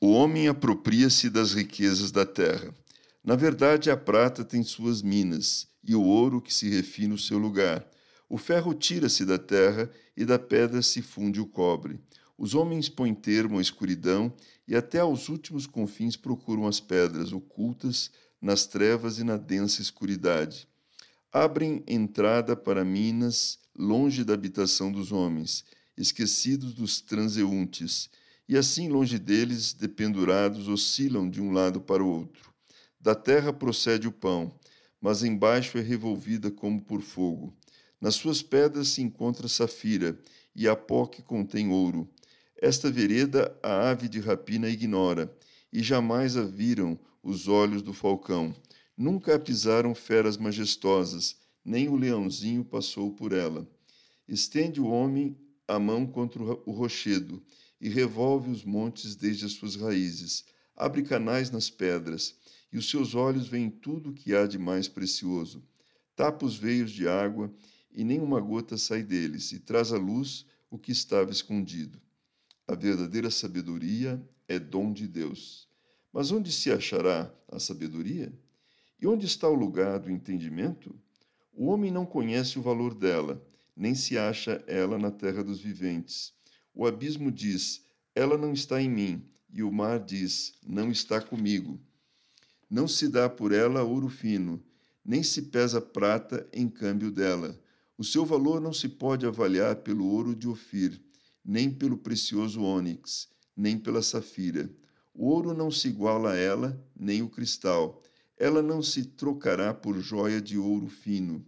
O homem apropria-se das riquezas da terra. Na verdade, a prata tem suas minas, e o ouro que se refina o seu lugar. O ferro tira-se da terra, e da pedra se funde o cobre. Os homens põem termo à escuridão, e até aos últimos confins procuram as pedras ocultas nas trevas e na densa escuridade. Abrem entrada para minas, longe da habitação dos homens esquecidos dos transeuntes, e assim longe deles, dependurados, oscilam de um lado para o outro. Da terra procede o pão, mas embaixo é revolvida como por fogo. Nas suas pedras se encontra safira, e a pó que contém ouro. Esta vereda a ave de rapina ignora, e jamais a viram os olhos do falcão. Nunca a pisaram feras majestosas, nem o leãozinho passou por ela. Estende o homem a mão contra o rochedo e revolve os montes desde as suas raízes. Abre canais nas pedras, e os seus olhos veem tudo o que há de mais precioso. Tapa os veios de água, e nenhuma gota sai deles, e traz à luz o que estava escondido. A verdadeira sabedoria é dom de Deus. Mas onde se achará a sabedoria? E onde está o lugar do entendimento? O homem não conhece o valor dela nem se acha ela na terra dos viventes. O abismo diz: Ela não está em mim, e o mar diz: Não está comigo. Não se dá por ela ouro fino, nem se pesa prata em câmbio dela. O seu valor não se pode avaliar pelo ouro de Ofir, nem pelo precioso ônix, nem pela safira. O ouro não se iguala a ela, nem o cristal. Ela não se trocará por joia de ouro fino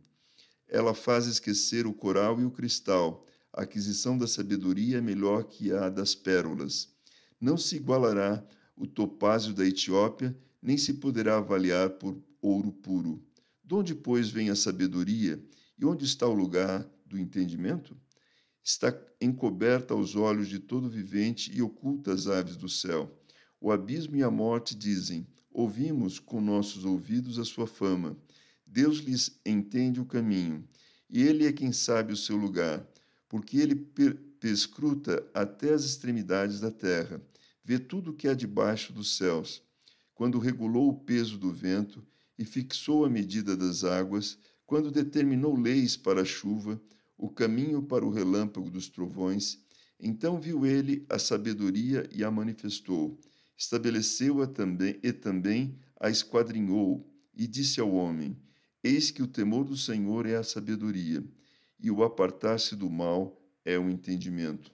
ela faz esquecer o coral e o cristal. A aquisição da sabedoria é melhor que a das pérolas. Não se igualará o topázio da Etiópia, nem se poderá avaliar por ouro puro. De onde, pois, vem a sabedoria e onde está o lugar do entendimento? Está encoberta aos olhos de todo vivente e oculta às aves do céu. O abismo e a morte dizem: Ouvimos com nossos ouvidos a sua fama. Deus lhes entende o caminho, e ele é quem sabe o seu lugar, porque ele perscruta até as extremidades da terra, vê tudo o que há debaixo dos céus. Quando regulou o peso do vento e fixou a medida das águas, quando determinou leis para a chuva, o caminho para o relâmpago dos trovões, então viu ele a sabedoria e a manifestou, estabeleceu-a também e também a esquadrinhou, e disse ao homem: Eis que o temor do Senhor é a sabedoria, e o apartar-se do mal é o entendimento.